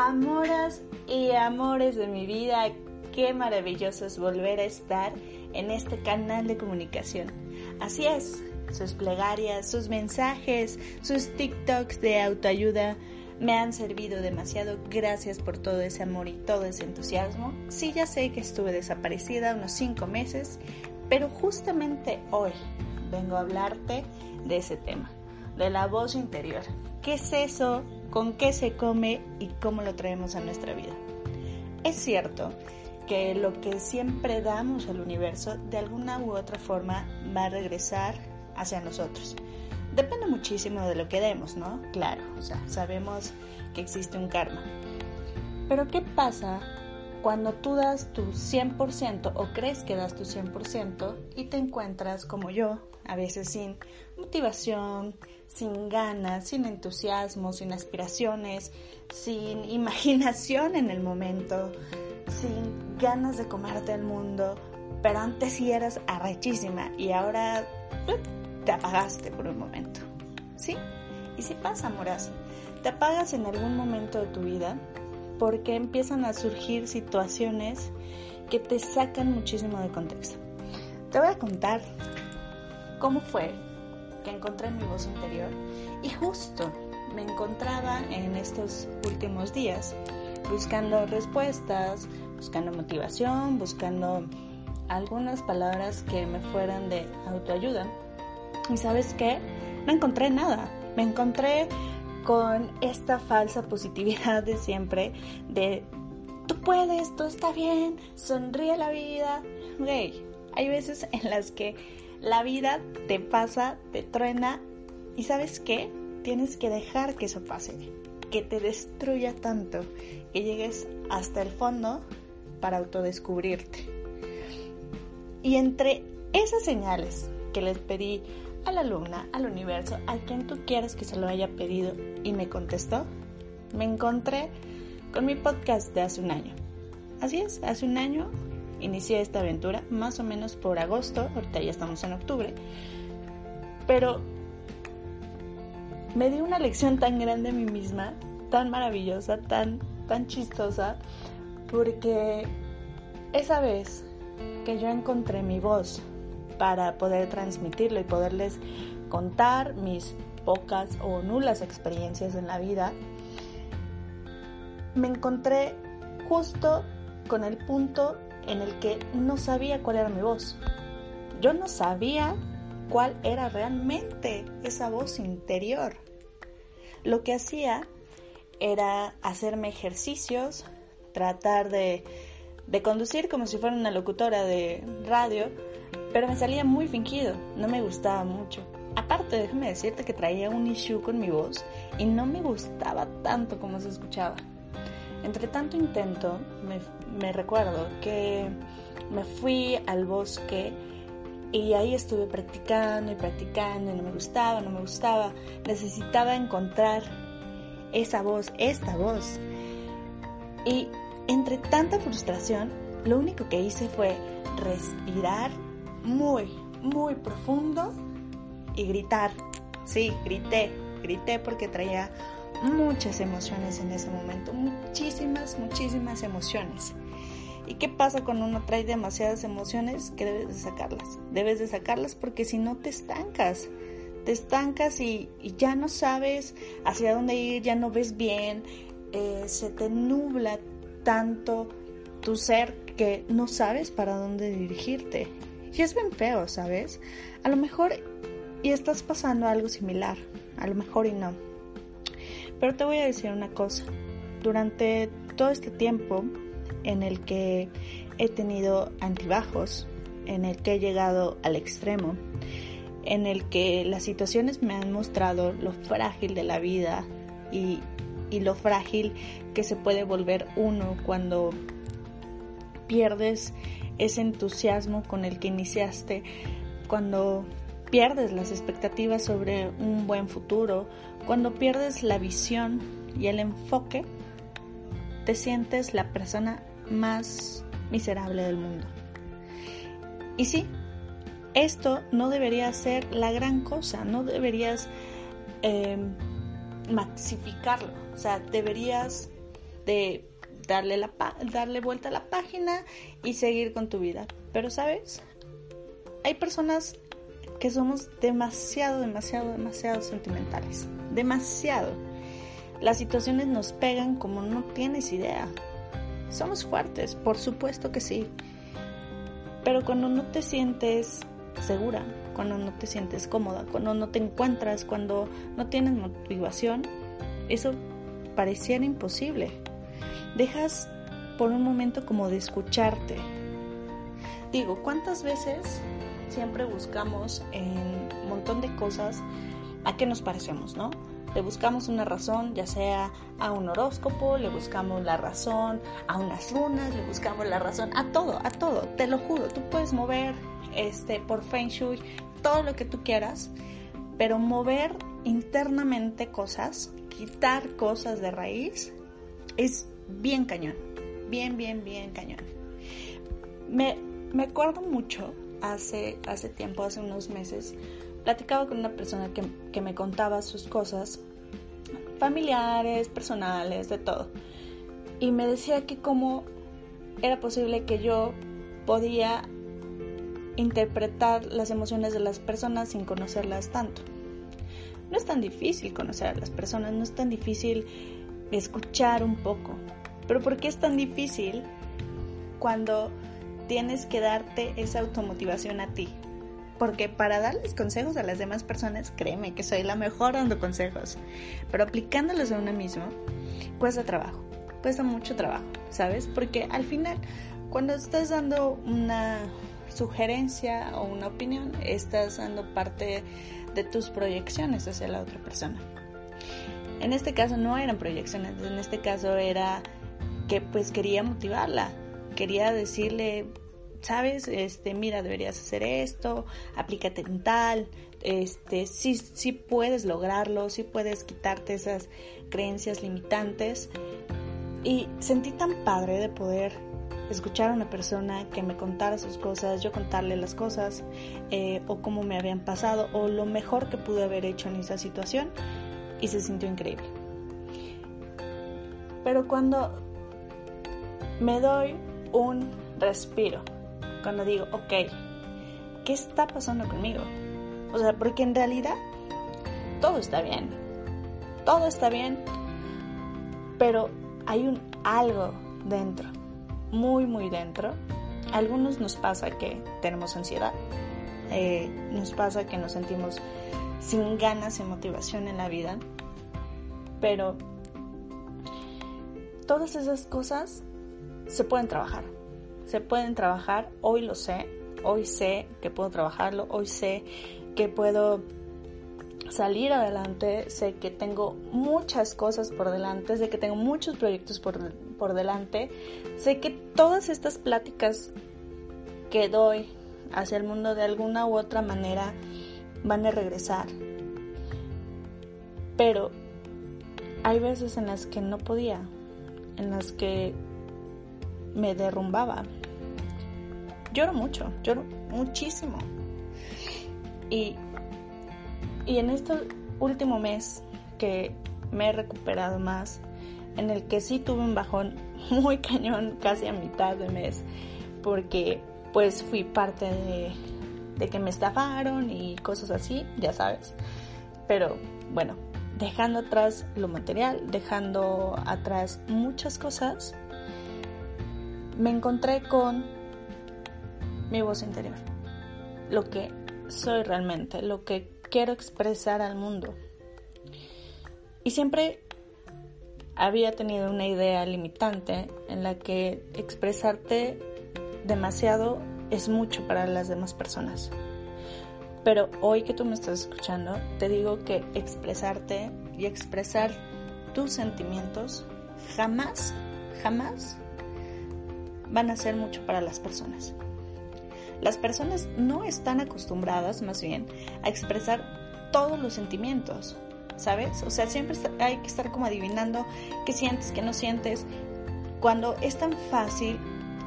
Amoras y amores de mi vida, qué maravilloso es volver a estar en este canal de comunicación. Así es, sus plegarias, sus mensajes, sus TikToks de autoayuda me han servido demasiado. Gracias por todo ese amor y todo ese entusiasmo. Sí, ya sé que estuve desaparecida unos cinco meses, pero justamente hoy vengo a hablarte de ese tema, de la voz interior. ¿Qué es eso? ¿Con qué se come y cómo lo traemos a nuestra vida? Es cierto que lo que siempre damos al universo de alguna u otra forma va a regresar hacia nosotros. Depende muchísimo de lo que demos, ¿no? Claro, sabemos que existe un karma. Pero ¿qué pasa cuando tú das tu 100% o crees que das tu 100% y te encuentras como yo, a veces sin motivación, sin ganas, sin entusiasmo, sin aspiraciones, sin imaginación en el momento, sin ganas de comerte el mundo, pero antes sí eras arrechísima y ahora te apagaste por un momento. ¿Sí? Y si pasa, moras, te apagas en algún momento de tu vida porque empiezan a surgir situaciones que te sacan muchísimo de contexto. Te voy a contar cómo fue que encontré mi voz interior y justo me encontraba en estos últimos días buscando respuestas, buscando motivación, buscando algunas palabras que me fueran de autoayuda. Y sabes qué? No encontré nada. Me encontré con esta falsa positividad de siempre, de tú puedes, todo está bien, sonríe la vida. Hey, hay veces en las que la vida te pasa, te truena y sabes qué? Tienes que dejar que eso pase, que te destruya tanto, que llegues hasta el fondo para autodescubrirte. Y entre esas señales que les pedí a la alumna, al universo, a quien tú quieres que se lo haya pedido y me contestó, me encontré con mi podcast de hace un año. Así es, hace un año inicié esta aventura, más o menos por agosto, ahorita ya estamos en octubre, pero me di una lección tan grande a mí misma, tan maravillosa, tan, tan chistosa, porque esa vez que yo encontré mi voz, para poder transmitirlo y poderles contar mis pocas o nulas experiencias en la vida, me encontré justo con el punto en el que no sabía cuál era mi voz. Yo no sabía cuál era realmente esa voz interior. Lo que hacía era hacerme ejercicios, tratar de, de conducir como si fuera una locutora de radio, pero me salía muy fingido, no me gustaba mucho. Aparte, déjame decirte que traía un issue con mi voz y no me gustaba tanto como se escuchaba. Entre tanto intento, me, recuerdo que me fui al bosque y ahí estuve practicando y practicando y no me gustaba, no me gustaba. Necesitaba encontrar esa voz, esta voz. Y entre tanta frustración, lo único que hice fue respirar muy, muy profundo y gritar. Sí, grité, grité porque traía muchas emociones en ese momento, muchísimas, muchísimas emociones. ¿Y qué pasa cuando uno trae demasiadas emociones? Que debes de sacarlas. Debes de sacarlas porque si no te estancas. Te estancas y, ya no sabes hacia dónde ir, ya no ves bien, eh, se te nubla tanto tu ser que no sabes para dónde dirigirte. Y es bien feo, ¿sabes? A lo mejor y estás pasando algo similar, a lo mejor y no. Pero te voy a decir una cosa. Durante todo este tiempo en el que he tenido antibajos, en el que he llegado al extremo, en el que las situaciones me han mostrado lo frágil de la vida y, y lo frágil que se puede volver uno cuando pierdes ese entusiasmo con el que iniciaste, cuando pierdes las expectativas sobre un buen futuro, cuando pierdes la visión y el enfoque, te sientes la persona más miserable del mundo. Y sí, esto no debería ser la gran cosa, no deberías eh, maxificarlo, o sea, deberías de darle, la darle vuelta a la página y seguir con tu vida. Pero sabes, hay personas que somos demasiado, demasiado, demasiado sentimentales. Demasiado. Las situaciones nos pegan como no tienes idea. Somos fuertes, por supuesto que sí. Pero cuando no te sientes segura, cuando no te sientes cómoda, cuando no te encuentras, cuando no tienes motivación, eso pareciera imposible. Dejas por un momento como de escucharte. Digo, ¿cuántas veces siempre buscamos en un montón de cosas a qué nos parecemos, ¿no? Le buscamos una razón, ya sea a un horóscopo, le buscamos la razón a unas runas, le buscamos la razón a todo, a todo, te lo juro, tú puedes mover este por Feng Shui todo lo que tú quieras, pero mover internamente cosas, quitar cosas de raíz es bien cañón, bien, bien, bien cañón. Me, me acuerdo mucho hace, hace tiempo, hace unos meses, platicaba con una persona que, que me contaba sus cosas familiares, personales, de todo. Y me decía que cómo era posible que yo podía interpretar las emociones de las personas sin conocerlas tanto. No es tan difícil conocer a las personas, no es tan difícil escuchar un poco. Pero ¿por qué es tan difícil cuando tienes que darte esa automotivación a ti? Porque para darles consejos a las demás personas, créeme que soy la mejor dando consejos. Pero aplicándolos a uno mismo, cuesta trabajo. Cuesta mucho trabajo, ¿sabes? Porque al final, cuando estás dando una sugerencia o una opinión, estás dando parte de tus proyecciones hacia la otra persona. En este caso no eran proyecciones, en este caso era que pues quería motivarla, quería decirle, sabes, este, mira, deberías hacer esto, aplícate en tal, este, sí, sí puedes lograrlo, sí puedes quitarte esas creencias limitantes. Y sentí tan padre de poder escuchar a una persona que me contara sus cosas, yo contarle las cosas, eh, o cómo me habían pasado, o lo mejor que pude haber hecho en esa situación, y se sintió increíble. Pero cuando me doy un respiro, cuando digo, ok, ¿qué está pasando conmigo? O sea, porque en realidad todo está bien, todo está bien, pero hay un algo dentro, muy, muy dentro. A algunos nos pasa que tenemos ansiedad, eh, nos pasa que nos sentimos sin ganas y motivación en la vida, pero todas esas cosas se pueden trabajar. Se pueden trabajar, hoy lo sé, hoy sé que puedo trabajarlo, hoy sé que puedo salir adelante, sé que tengo muchas cosas por delante, sé que tengo muchos proyectos por, por delante, sé que todas estas pláticas que doy hacia el mundo de alguna u otra manera van a regresar. Pero hay veces en las que no podía, en las que me derrumbaba, lloro mucho, lloro muchísimo. Y, y en este último mes que me he recuperado más, en el que sí tuve un bajón muy cañón casi a mitad de mes, porque pues fui parte de, de que me estafaron y cosas así, ya sabes. Pero bueno, dejando atrás lo material, dejando atrás muchas cosas, me encontré con mi voz interior, lo que soy realmente, lo que quiero expresar al mundo. Y siempre había tenido una idea limitante en la que expresarte demasiado es mucho para las demás personas. Pero hoy que tú me estás escuchando, te digo que expresarte y expresar tus sentimientos jamás, jamás van a ser mucho para las personas. Las personas no están acostumbradas, más bien, a expresar todos los sentimientos, ¿sabes? O sea, siempre hay que estar como adivinando qué sientes, qué no sientes, cuando es tan fácil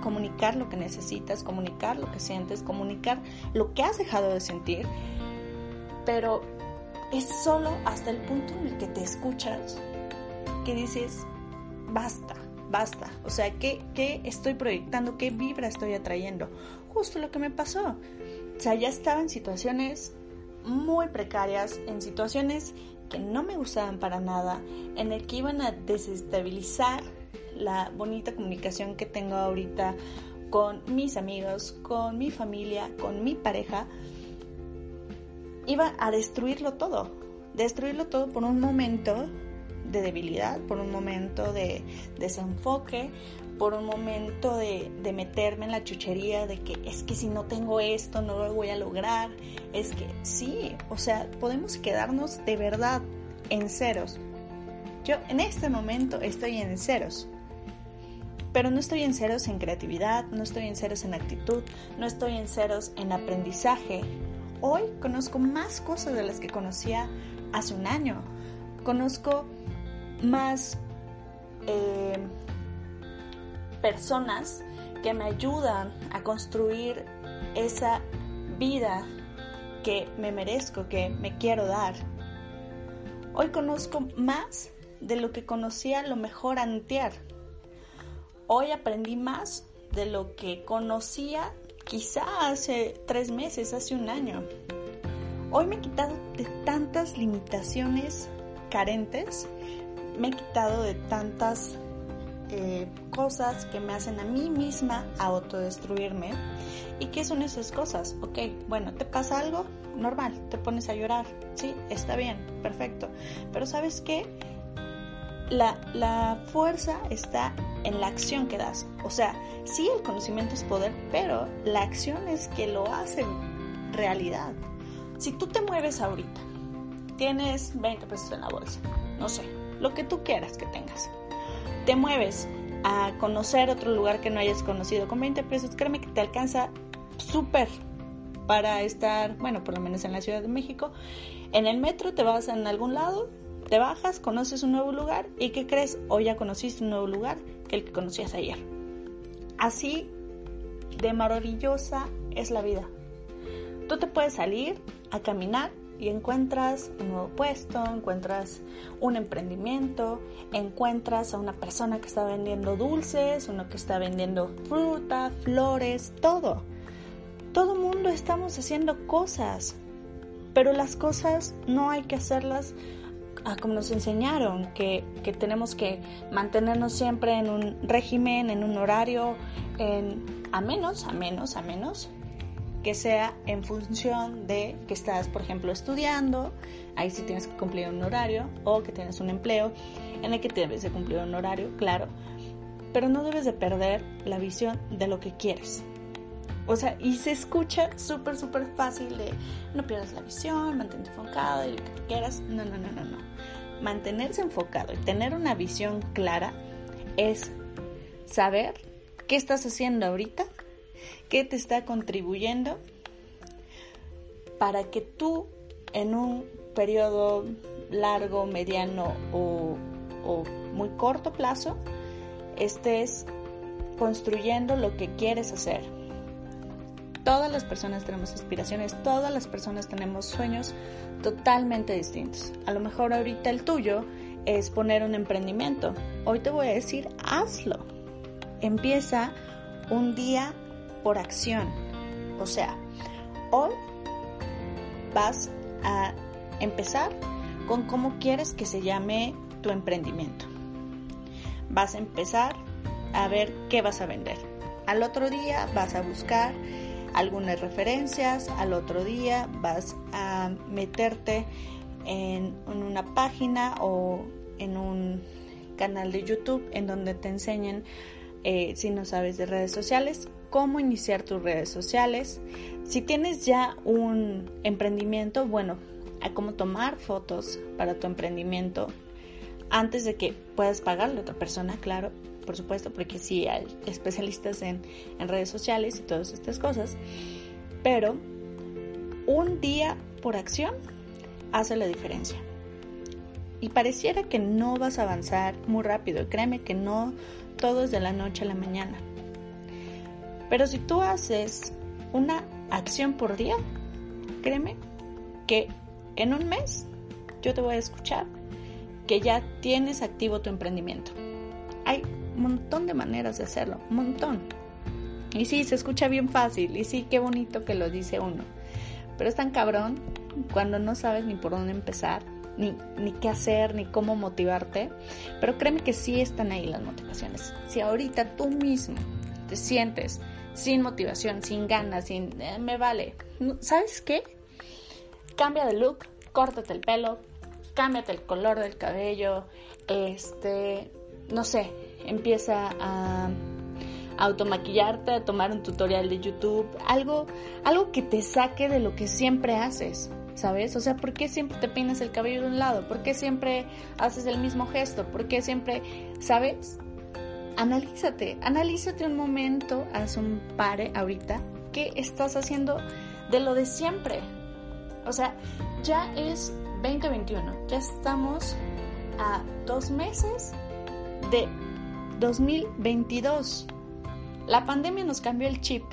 comunicar lo que necesitas, comunicar lo que sientes, comunicar lo que has dejado de sentir, pero es solo hasta el punto en el que te escuchas que dices, basta, basta. O sea, ¿qué, ¿qué estoy proyectando? ¿Qué vibra estoy atrayendo? Justo lo que me pasó. O sea, ya estaba en situaciones muy precarias, en situaciones que no me gustaban para nada, en el que iban a desestabilizar la bonita comunicación que tengo ahorita con mis amigos, con mi familia, con mi pareja, iba a destruirlo todo, destruirlo todo por un momento de debilidad, por un momento de desenfoque, por un momento de, meterme en la chuchería de que es que si no tengo esto no lo voy a lograr. Es que sí, o sea, podemos quedarnos de verdad en ceros. Yo en este momento estoy en ceros. Pero no estoy en ceros en creatividad, no estoy en ceros en actitud, no estoy en ceros en aprendizaje. Hoy conozco más cosas de las que conocía hace un año. Conozco más eh, personas que me ayudan a construir esa vida que me merezco, que me quiero dar. Hoy conozco más de lo que conocía lo mejor antear. Hoy aprendí más de lo que conocía quizá hace tres meses, hace un año. Hoy me he quitado de tantas limitaciones carentes, me he quitado de tantas eh, cosas que me hacen a mí misma autodestruirme. ¿Y qué son esas cosas? Ok, bueno, ¿te pasa algo? Normal, te pones a llorar. Sí, está bien, perfecto. Pero ¿sabes qué? La, fuerza está en la acción que das. O sea, sí, el conocimiento es poder, pero la acción es que lo hace realidad. Si tú te mueves ahorita, tienes 20 pesos en la bolsa, no sé, lo que tú quieras que tengas te mueves a conocer otro lugar que no hayas conocido con 20 pesos, créeme que te alcanza súper para estar, bueno, por lo menos en la Ciudad de México. En el metro te vas en algún lado, te bajas, conoces un nuevo lugar y ¿qué crees? Hoy ya conociste un nuevo lugar que el que conocías ayer. Así de maravillosa es la vida. Tú te puedes salir a caminar y encuentras un nuevo puesto, encuentras un emprendimiento, encuentras a una persona que está vendiendo dulces, uno que está vendiendo fruta, flores, todo. Todo mundo estamos haciendo cosas, pero las cosas no hay que hacerlas ah, como nos enseñaron, que, que, tenemos que mantenernos siempre en un régimen, en un horario, en, a menos, a menos, a menos que sea en función de que estás, por ejemplo, estudiando, ahí sí tienes que cumplir un horario, o que tienes un empleo en el que debes de cumplir un horario, claro, pero no debes de perder la visión de lo que quieres. O sea, y se escucha súper, súper fácil de no pierdas la visión, mantente enfocado y lo que tú quieras. No, no, no, no, no. Mantenerse enfocado y tener una visión clara es saber qué estás haciendo ahorita qué te está contribuyendo para que tú en un periodo largo, mediano o, muy corto plazo estés construyendo lo que quieres hacer. Todas las personas tenemos aspiraciones, todas las personas tenemos sueños totalmente distintos. A lo mejor ahorita el tuyo es poner un emprendimiento. Hoy te voy a decir, hazlo. Empieza un día por acción. O sea, hoy vas a empezar con cómo quieres que se llame tu emprendimiento. Vas a empezar a ver qué vas a vender. Al otro día vas a buscar algunas referencias, al otro día vas a meterte en, una página o en un canal de YouTube en donde te enseñen, eh, si no sabes de redes sociales, cómo iniciar tus redes sociales. Si tienes ya un emprendimiento, bueno, a cómo tomar fotos para tu emprendimiento antes de que puedas pagarle a otra persona, claro, por supuesto, porque sí hay especialistas en, en redes sociales y todas estas cosas. Pero un día por acción hace la diferencia. Y pareciera que no vas a avanzar muy rápido. Créeme que no todo es de la noche a la mañana. Pero si tú haces una acción por día, créeme que en un mes yo te voy a escuchar que ya tienes activo tu emprendimiento. Hay un montón de maneras de hacerlo, un montón. Y sí, se escucha bien fácil, y sí, qué bonito que lo dice uno. Pero es tan cabrón cuando no sabes ni por dónde empezar, ni, ni qué hacer, ni cómo motivarte. Pero créeme que sí están ahí las motivaciones. Si ahorita tú mismo te sientes sin motivación, sin ganas, sin... Eh, me vale. ¿Sabes qué? Cambia de look, córtate el pelo, cámbiate el color del cabello, este, no sé, empieza a automaquillarte, a tomar un tutorial de YouTube, algo, algo que te saque de lo que siempre haces, ¿sabes? O sea, ¿por qué siempre te peinas el cabello de un lado? ¿Por qué siempre haces el mismo gesto? ¿Por qué siempre, ¿sabes? Analízate, analízate un momento, haz un pare ahorita, ¿qué estás haciendo de lo de siempre? O sea, ya es 2021, ya estamos a dos meses de 2022. La pandemia nos cambió el chip,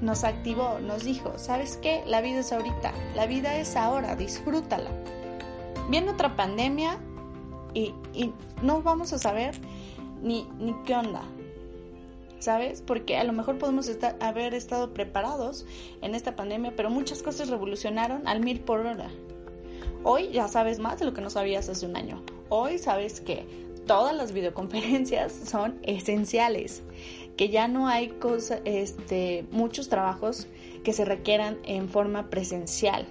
nos activó, nos dijo, ¿sabes qué? La vida es ahorita, la vida es ahora, disfrútala. Viene otra pandemia y, no vamos a saber ni, ni qué onda, ¿sabes? Porque a lo mejor podemos estar, haber estado preparados en esta pandemia, pero muchas cosas revolucionaron al mil por hora. Hoy ya sabes más de lo que no sabías hace un año. Hoy sabes que todas las videoconferencias son esenciales que ya no hay cosa, este, muchos trabajos que se requieran en forma presencial.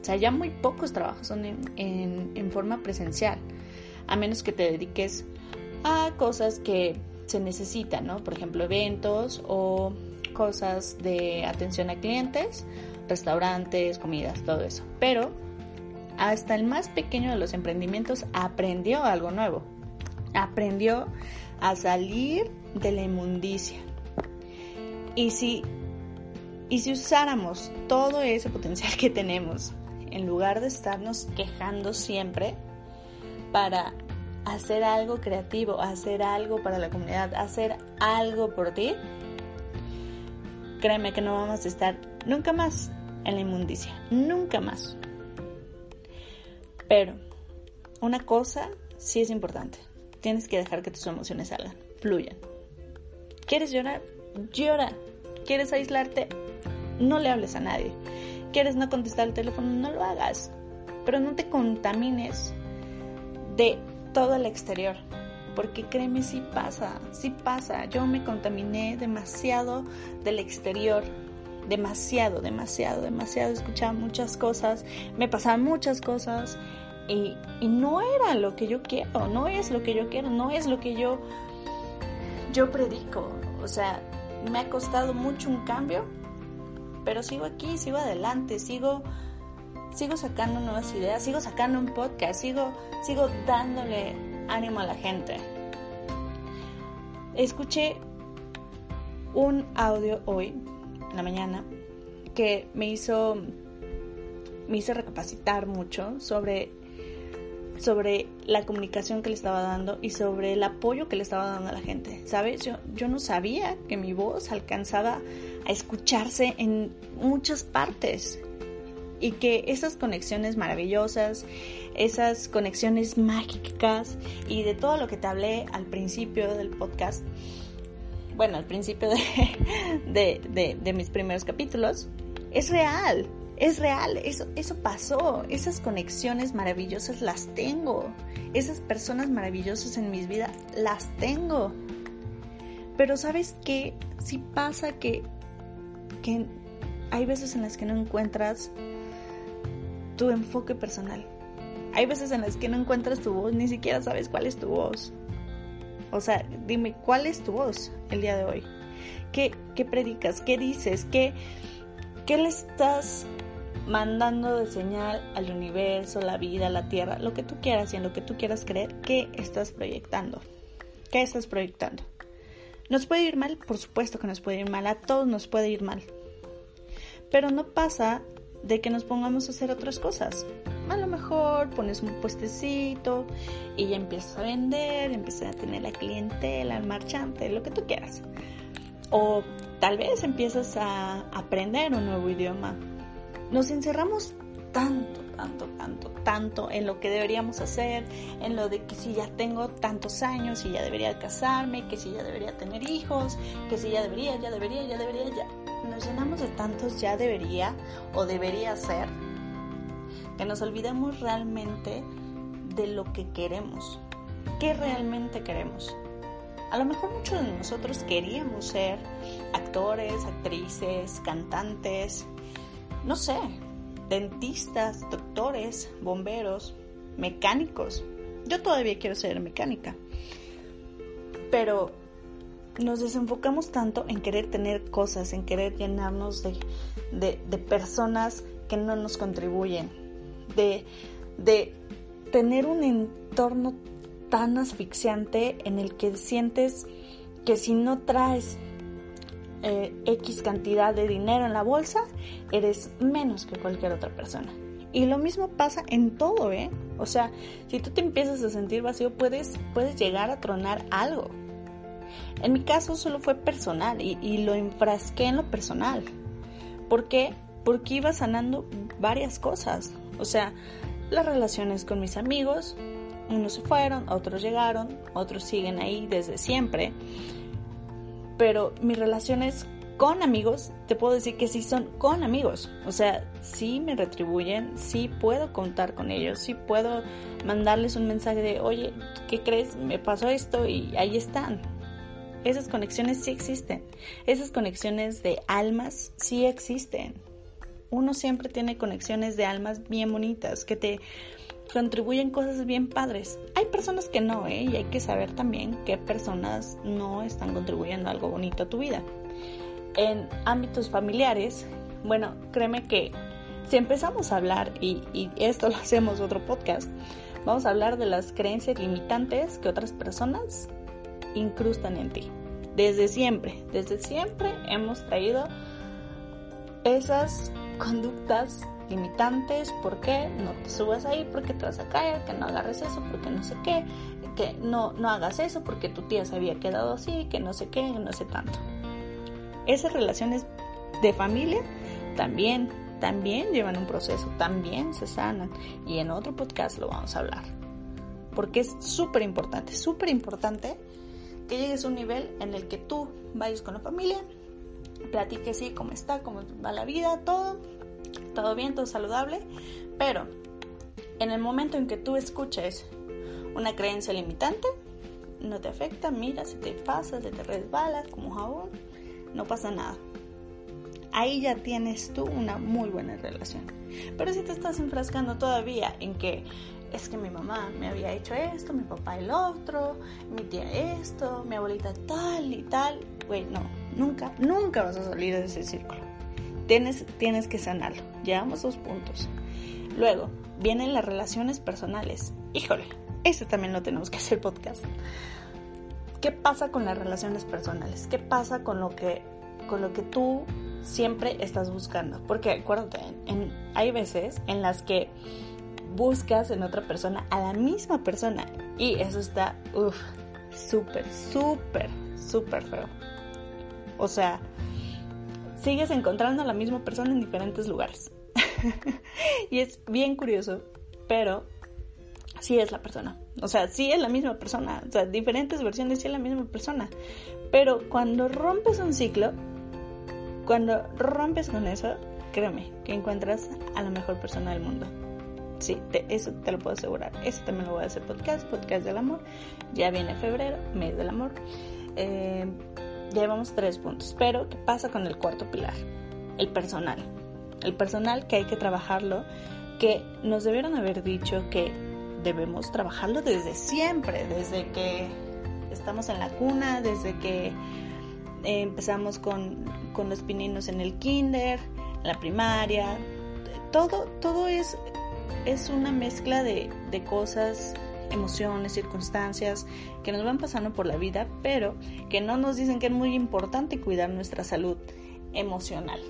O sea, ya muy pocos trabajos son en, forma presencial, a menos que te dediques a cosas que se necesitan, ¿no? Por ejemplo, eventos o cosas de atención a clientes, restaurantes, comidas, todo eso. Pero hasta el más pequeño de los emprendimientos aprendió algo nuevo. Aprendió a salir de la inmundicia. Y si, y si usáramos todo ese potencial que tenemos, en lugar de estarnos quejando siempre, para hacer algo creativo, hacer algo para la comunidad, hacer algo por ti, créeme que no vamos a estar nunca más en la inmundicia, nunca más. Pero una cosa sí es importante, tienes que dejar que tus emociones salgan, fluyan. ¿Quieres llorar? Llora. ¿Quieres aislarte? No le hables a nadie. ¿Quieres no contestar el teléfono? No lo hagas. Pero no te contamines de todo el exterior. Porque créeme, sí pasa, sí pasa. Yo me contaminé demasiado del exterior. Demasiado, demasiado, demasiado. Escuchaba muchas cosas, me pasaban muchas cosas. Y, no era lo que yo quiero, no es lo que yo quiero, no es lo que yo yo predico. O sea, me ha costado mucho un cambio, pero sigo aquí, sigo adelante, sigo sigo sacando nuevas ideas, sigo sacando un podcast, sigo sigo dándole ánimo a la gente. Escuché un audio hoy en la mañana que me hizo me hizo recapacitar mucho sobre sobre la comunicación que le estaba dando y sobre el apoyo que le estaba dando a la gente. ¿Sabes? Yo, yo no sabía que mi voz alcanzaba a escucharse en muchas partes y que esas conexiones maravillosas, esas conexiones mágicas y de todo lo que te hablé al principio del podcast, bueno, al principio de, de, de mis primeros capítulos, es real es real, eso, eso pasó, esas conexiones maravillosas las tengo, esas personas maravillosas en mis vidas las tengo. Pero sabes qué, si pasa que, que hay veces en las que no encuentras tu enfoque personal. Hay veces en las que no encuentras tu voz, ni siquiera sabes cuál es tu voz. O sea, dime, ¿cuál es tu voz el día de hoy? ¿Qué, qué predicas? ¿Qué dices? ¿Qué, qué le estás mandando de señal al universo, la vida, la tierra, lo que tú quieras y en lo que tú quieras creer, ¿qué estás proyectando? ¿Qué estás proyectando? ¿Nos puede ir mal? Por supuesto que nos puede ir mal, a todos nos puede ir mal. Pero no pasa de que nos pongamos a hacer otras cosas. A lo mejor pones un puestecito y ya empiezas a vender, empiezas a tener la clientela, el marchante, lo que tú quieras. O tal vez empiezas a aprender un nuevo idioma nos encerramos tanto, tanto, tanto, tanto en lo que deberíamos hacer, en lo de que si ya tengo tantos años, si ya debería casarme, que si ya debería tener hijos, que si ya debería, ya debería, ya debería, ya. Nos llenamos de tantos ya debería o debería ser que nos olvidamos realmente de lo que queremos, qué realmente queremos. A lo mejor muchos de nosotros queríamos ser actores, actrices, cantantes, no sé, dentistas, doctores, bomberos, mecánicos. Yo todavía quiero ser mecánica. Pero nos desenfocamos tanto en querer tener cosas, en querer llenarnos de, de, personas que no nos contribuyen, de, de tener un entorno tan asfixiante en el que sientes que si no traes eh, X cantidad de dinero en la bolsa, eres menos que cualquier otra persona. Y lo mismo pasa en todo, ¿eh? O sea, si tú te empiezas a sentir vacío, puedes, puedes llegar a tronar algo. En mi caso solo fue personal y, y lo enfrasqué en lo personal. ¿Por qué? Porque iba sanando varias cosas. O sea, las relaciones con mis amigos, unos se fueron, otros llegaron, otros siguen ahí desde siempre. Pero mis relaciones con amigos, te puedo decir que sí son con amigos. O sea, sí me retribuyen, sí puedo contar con ellos, sí puedo mandarles un mensaje de, oye, ¿qué crees? Me pasó esto y ahí están. Esas conexiones sí existen. Esas conexiones de almas sí existen. Uno siempre tiene conexiones de almas bien bonitas que te contribuyen cosas bien padres. Hay personas que no, ¿eh? Y hay que saber también qué personas no están contribuyendo algo bonito a tu vida. En ámbitos familiares, bueno, créeme que si empezamos a hablar, y, y esto lo hacemos otro podcast, vamos a hablar de las creencias limitantes que otras personas incrustan en ti. Desde siempre, desde siempre hemos traído esas conductas limitantes, ¿por qué no te subas ahí? porque te vas a caer? Que no agarres eso, porque no sé qué, que no, no hagas eso, porque tu tía se había quedado así, que no sé qué, no sé tanto. Esas relaciones de familia también, también llevan un proceso, también se sanan. Y en otro podcast lo vamos a hablar. Porque es súper importante, súper importante que llegues a un nivel en el que tú vayas con la familia, platiques sí, cómo está, cómo va la vida, todo, todo bien, todo saludable, pero en el momento en que tú escuches una creencia limitante, no te afecta, mira, si te pasa, si te resbala como jabón, no pasa nada. Ahí ya tienes tú una muy buena relación. Pero si te estás enfrascando todavía en que es que mi mamá me había hecho esto, mi papá el otro, mi tía esto, mi abuelita tal y tal, güey, no, nunca, nunca vas a salir de ese círculo. Tienes, tienes que sanarlo. Llevamos dos puntos. Luego, vienen las relaciones personales. Híjole, ese también lo tenemos que hacer podcast. ¿Qué pasa con las relaciones personales? ¿Qué pasa con lo que, con lo que tú siempre estás buscando? Porque acuérdate, hay veces en las que buscas en otra persona a la misma persona y eso está, uff, súper, súper, súper feo. O sea, sigues encontrando a la misma persona en diferentes lugares. y es bien curioso, pero sí es la persona. O sea, sí es la misma persona. O sea, diferentes versiones sí es la misma persona. Pero cuando rompes un ciclo, cuando rompes con eso, créeme que encuentras a la mejor persona del mundo. Sí, eso te lo puedo asegurar. Eso también lo voy a hacer podcast, podcast del amor. Ya viene febrero, mes del amor. Eh, llevamos tres puntos. Pero, ¿qué pasa con el cuarto pilar? El personal. El personal que hay que trabajarlo, que nos debieron haber dicho que debemos trabajarlo desde siempre, desde que estamos en la cuna, desde que eh, empezamos con, con los pininos en el kinder, la primaria. Todo, todo es, es una mezcla de, de cosas emociones, circunstancias que nos van pasando por la vida, pero que no nos dicen que es muy importante cuidar nuestra salud emocional.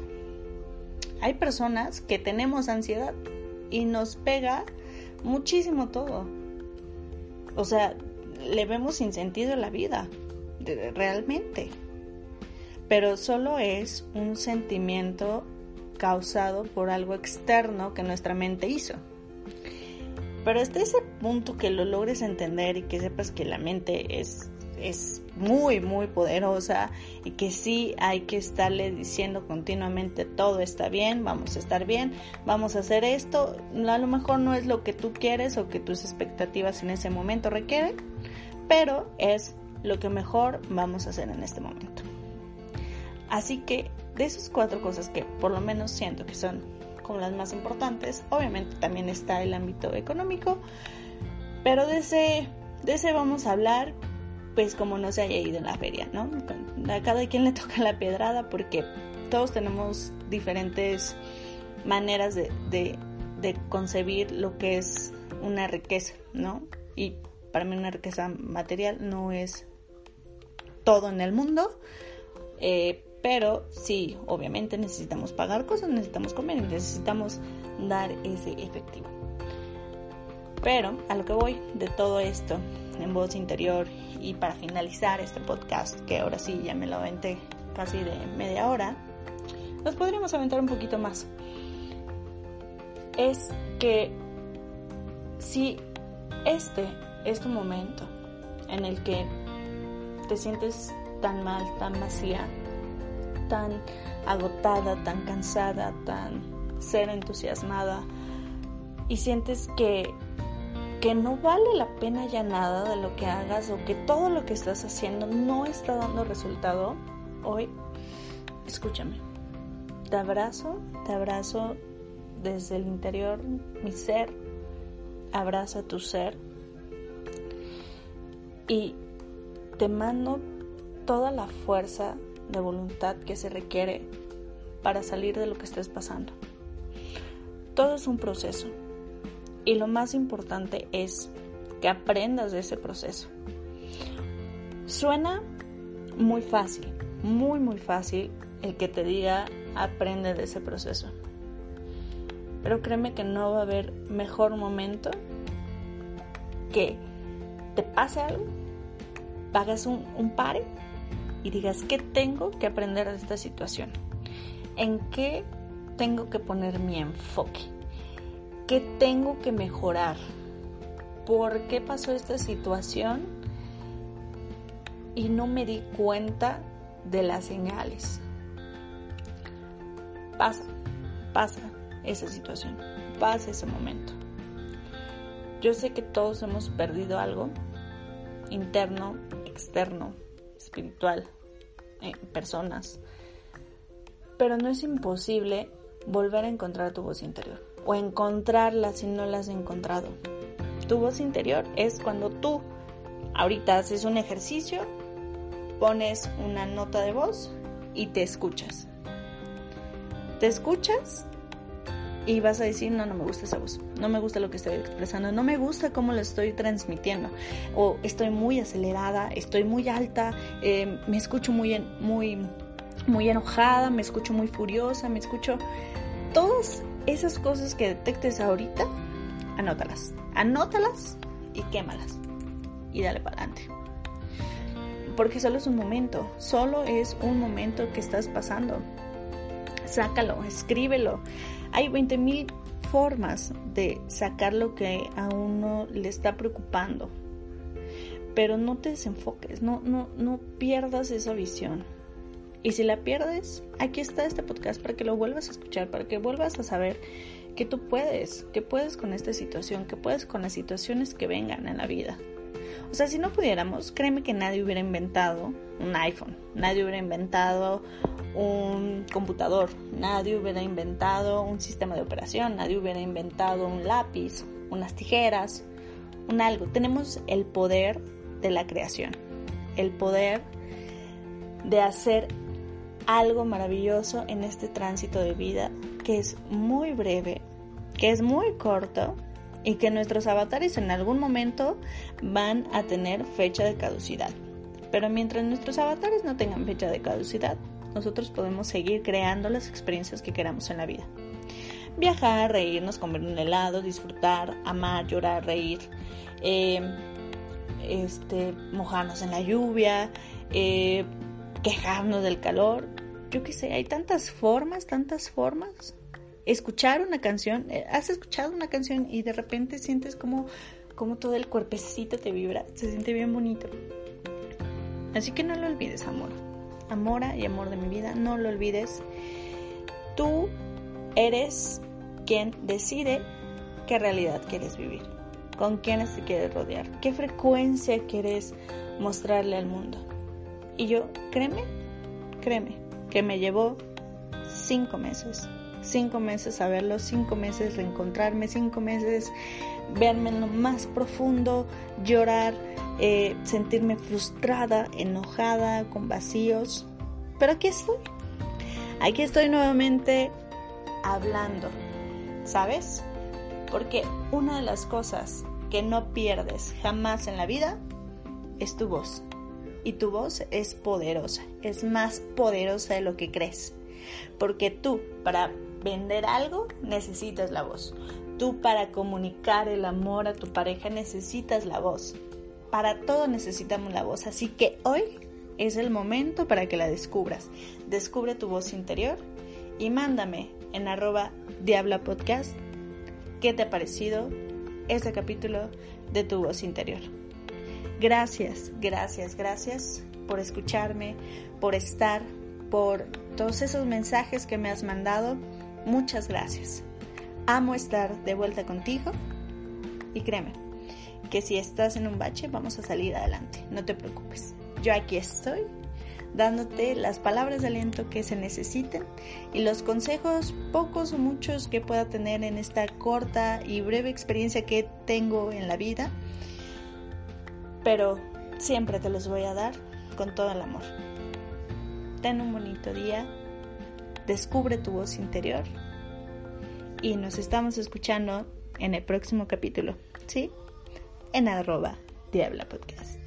Hay personas que tenemos ansiedad y nos pega muchísimo todo. O sea, le vemos sin sentido la vida, realmente. Pero solo es un sentimiento causado por algo externo que nuestra mente hizo. Pero hasta ese punto que lo logres entender y que sepas que la mente es, es muy, muy poderosa y que sí hay que estarle diciendo continuamente todo está bien, vamos a estar bien, vamos a hacer esto, a lo mejor no es lo que tú quieres o que tus expectativas en ese momento requieren, pero es lo que mejor vamos a hacer en este momento. Así que de esas cuatro cosas que por lo menos siento que son como las más importantes, obviamente también está el ámbito económico, pero de ese, de ese vamos a hablar pues como no se haya ido en la feria, ¿no? A cada quien le toca la pedrada porque todos tenemos diferentes maneras de, de concebir lo que es una riqueza, ¿no? Y para mí una riqueza material no es todo en el mundo, eh, pero sí, obviamente necesitamos pagar cosas, necesitamos comer, necesitamos dar ese efectivo. Pero a lo que voy de todo esto en voz interior y para finalizar este podcast, que ahora sí ya me lo aventé casi de media hora, nos podríamos aventar un poquito más. Es que si este es tu momento en el que te sientes tan mal, tan vacía, tan agotada, tan cansada, tan ser entusiasmada y sientes que que no vale la pena ya nada de lo que hagas o que todo lo que estás haciendo no está dando resultado, hoy escúchame. Te abrazo, te abrazo desde el interior, mi ser, abraza tu ser y te mando toda la fuerza de voluntad que se requiere para salir de lo que estés pasando. Todo es un proceso y lo más importante es que aprendas de ese proceso. Suena muy fácil, muy muy fácil el que te diga aprende de ese proceso. Pero créeme que no va a haber mejor momento que te pase algo, pagas un, un y digas qué tengo que aprender de esta situación, en qué tengo que poner mi enfoque ¿Qué tengo que mejorar? ¿Por qué pasó esta situación? Y no me di cuenta de las señales. Pasa, pasa esa situación, pasa ese momento. Yo sé que todos hemos perdido algo, interno, externo, espiritual, eh, personas, pero no es imposible volver a encontrar tu voz interior o encontrarla si no la has encontrado. Tu voz interior es cuando tú ahorita haces un ejercicio, pones una nota de voz y te escuchas. Te escuchas y vas a decir, no, no me gusta esa voz, no me gusta lo que estoy expresando, no me gusta cómo lo estoy transmitiendo, o estoy muy acelerada, estoy muy alta, eh, me escucho muy, muy, muy enojada, me escucho muy furiosa, me escucho... Todas esas cosas que detectes ahorita, anótalas. Anótalas y quémalas. Y dale para adelante. Porque solo es un momento, solo es un momento que estás pasando. Sácalo, escríbelo. Hay 20.000 formas de sacar lo que a uno le está preocupando. Pero no te desenfoques, no, no, no pierdas esa visión. Y si la pierdes, aquí está este podcast para que lo vuelvas a escuchar, para que vuelvas a saber que tú puedes, que puedes con esta situación, que puedes con las situaciones que vengan en la vida. O sea, si no pudiéramos, créeme que nadie hubiera inventado un iPhone, nadie hubiera inventado un computador, nadie hubiera inventado un sistema de operación, nadie hubiera inventado un lápiz, unas tijeras, un algo. Tenemos el poder de la creación, el poder de hacer algo maravilloso en este tránsito de vida que es muy breve, que es muy corto y que nuestros avatares en algún momento van a tener fecha de caducidad. Pero mientras nuestros avatares no tengan fecha de caducidad, nosotros podemos seguir creando las experiencias que queramos en la vida. Viajar, reírnos, comer un helado, disfrutar, amar, llorar, reír, eh, este, mojarnos en la lluvia, eh, quejarnos del calor, yo qué sé, hay tantas formas, tantas formas. Escuchar una canción, eh, has escuchado una canción y de repente sientes como, como todo el cuerpecito te vibra, se siente bien bonito. Así que no lo olvides, amor. Amora y amor de mi vida, no lo olvides. Tú eres quien decide qué realidad quieres vivir, con quiénes te quieres rodear, qué frecuencia quieres mostrarle al mundo. Y yo, créeme, créeme, que me llevó cinco meses. Cinco meses a verlo, cinco meses reencontrarme, cinco meses verme en lo más profundo, llorar, eh, sentirme frustrada, enojada, con vacíos. Pero aquí estoy. Aquí estoy nuevamente hablando, ¿sabes? Porque una de las cosas que no pierdes jamás en la vida es tu voz. Y tu voz es poderosa, es más poderosa de lo que crees. Porque tú, para vender algo, necesitas la voz. Tú, para comunicar el amor a tu pareja, necesitas la voz. Para todo necesitamos la voz. Así que hoy es el momento para que la descubras. Descubre tu voz interior y mándame en arroba Diabla Podcast qué te ha parecido este capítulo de tu voz interior. Gracias, gracias, gracias por escucharme, por estar, por todos esos mensajes que me has mandado. Muchas gracias. Amo estar de vuelta contigo y créeme que si estás en un bache vamos a salir adelante, no te preocupes. Yo aquí estoy dándote las palabras de aliento que se necesiten y los consejos, pocos o muchos que pueda tener en esta corta y breve experiencia que tengo en la vida, pero siempre te los voy a dar con todo el amor. Ten un bonito día, Descubre tu voz interior. Y nos estamos escuchando en el próximo capítulo, ¿sí? En arroba Diabla Podcast.